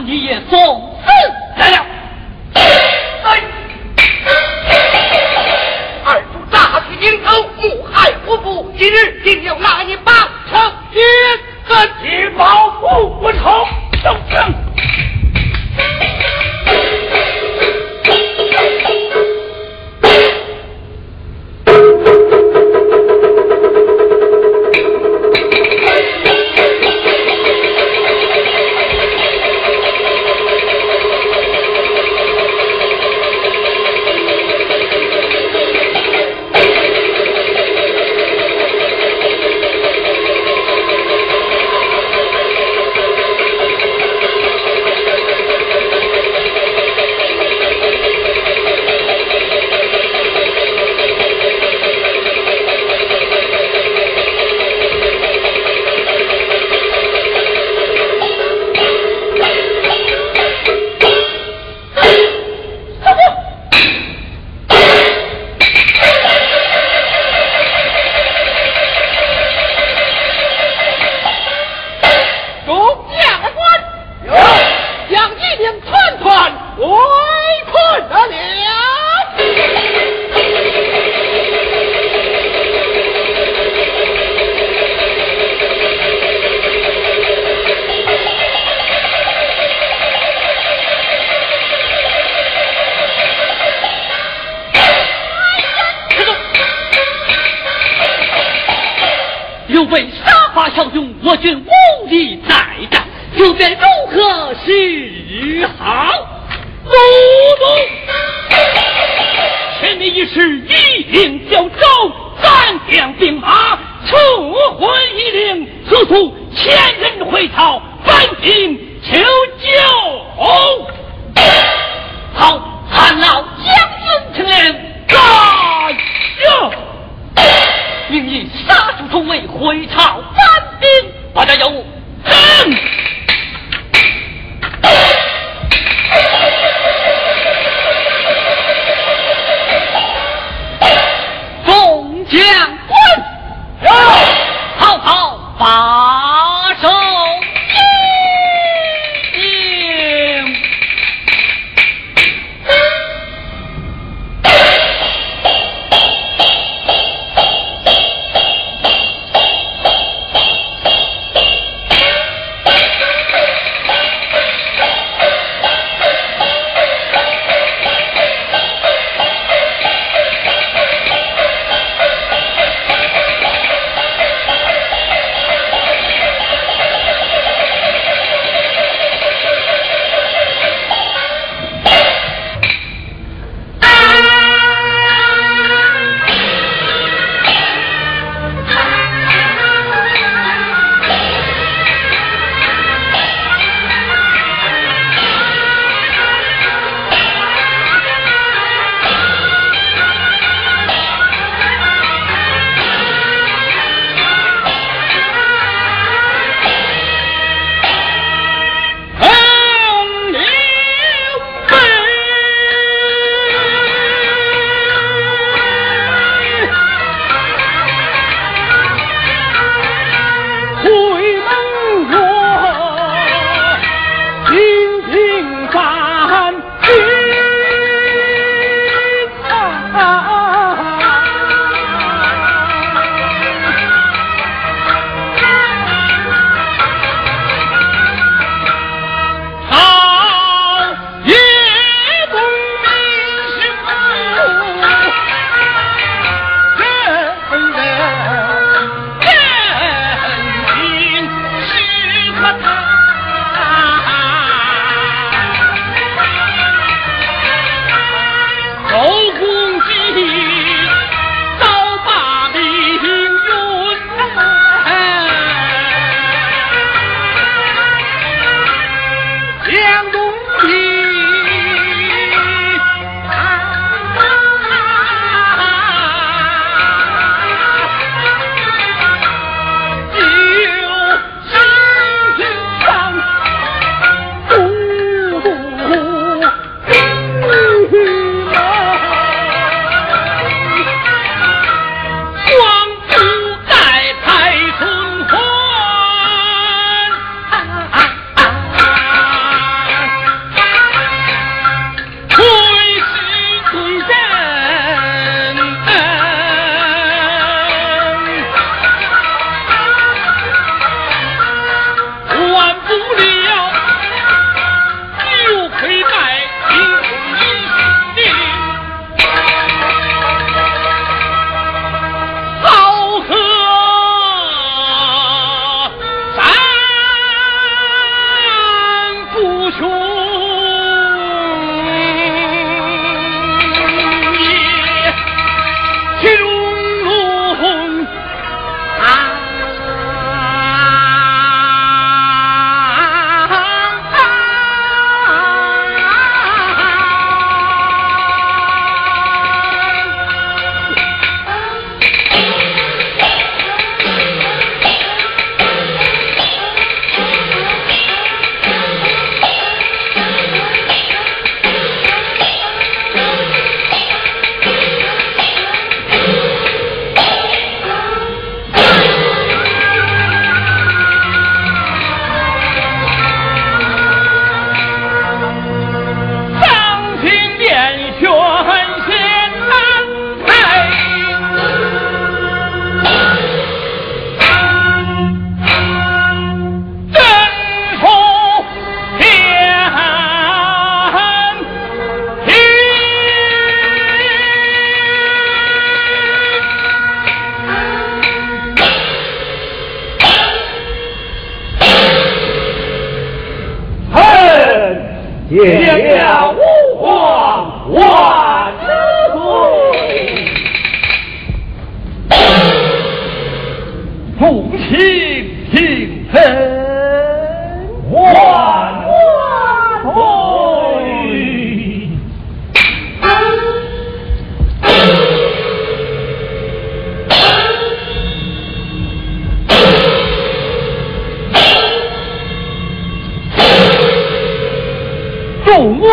你也送。我军无力再战又该如何是好。前面一时一定叫周三将兵马撤回一令速速千人回朝翻兵求救。好汉老将军请令在下命你杀出重围回朝翻兵八家有五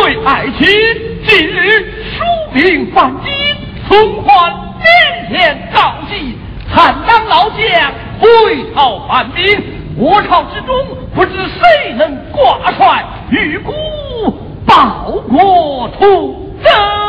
为爱卿，近日疏兵犯境，存还面前告急，惨当老将回朝反兵，我朝之中不知谁能挂帅，欲孤报国图征。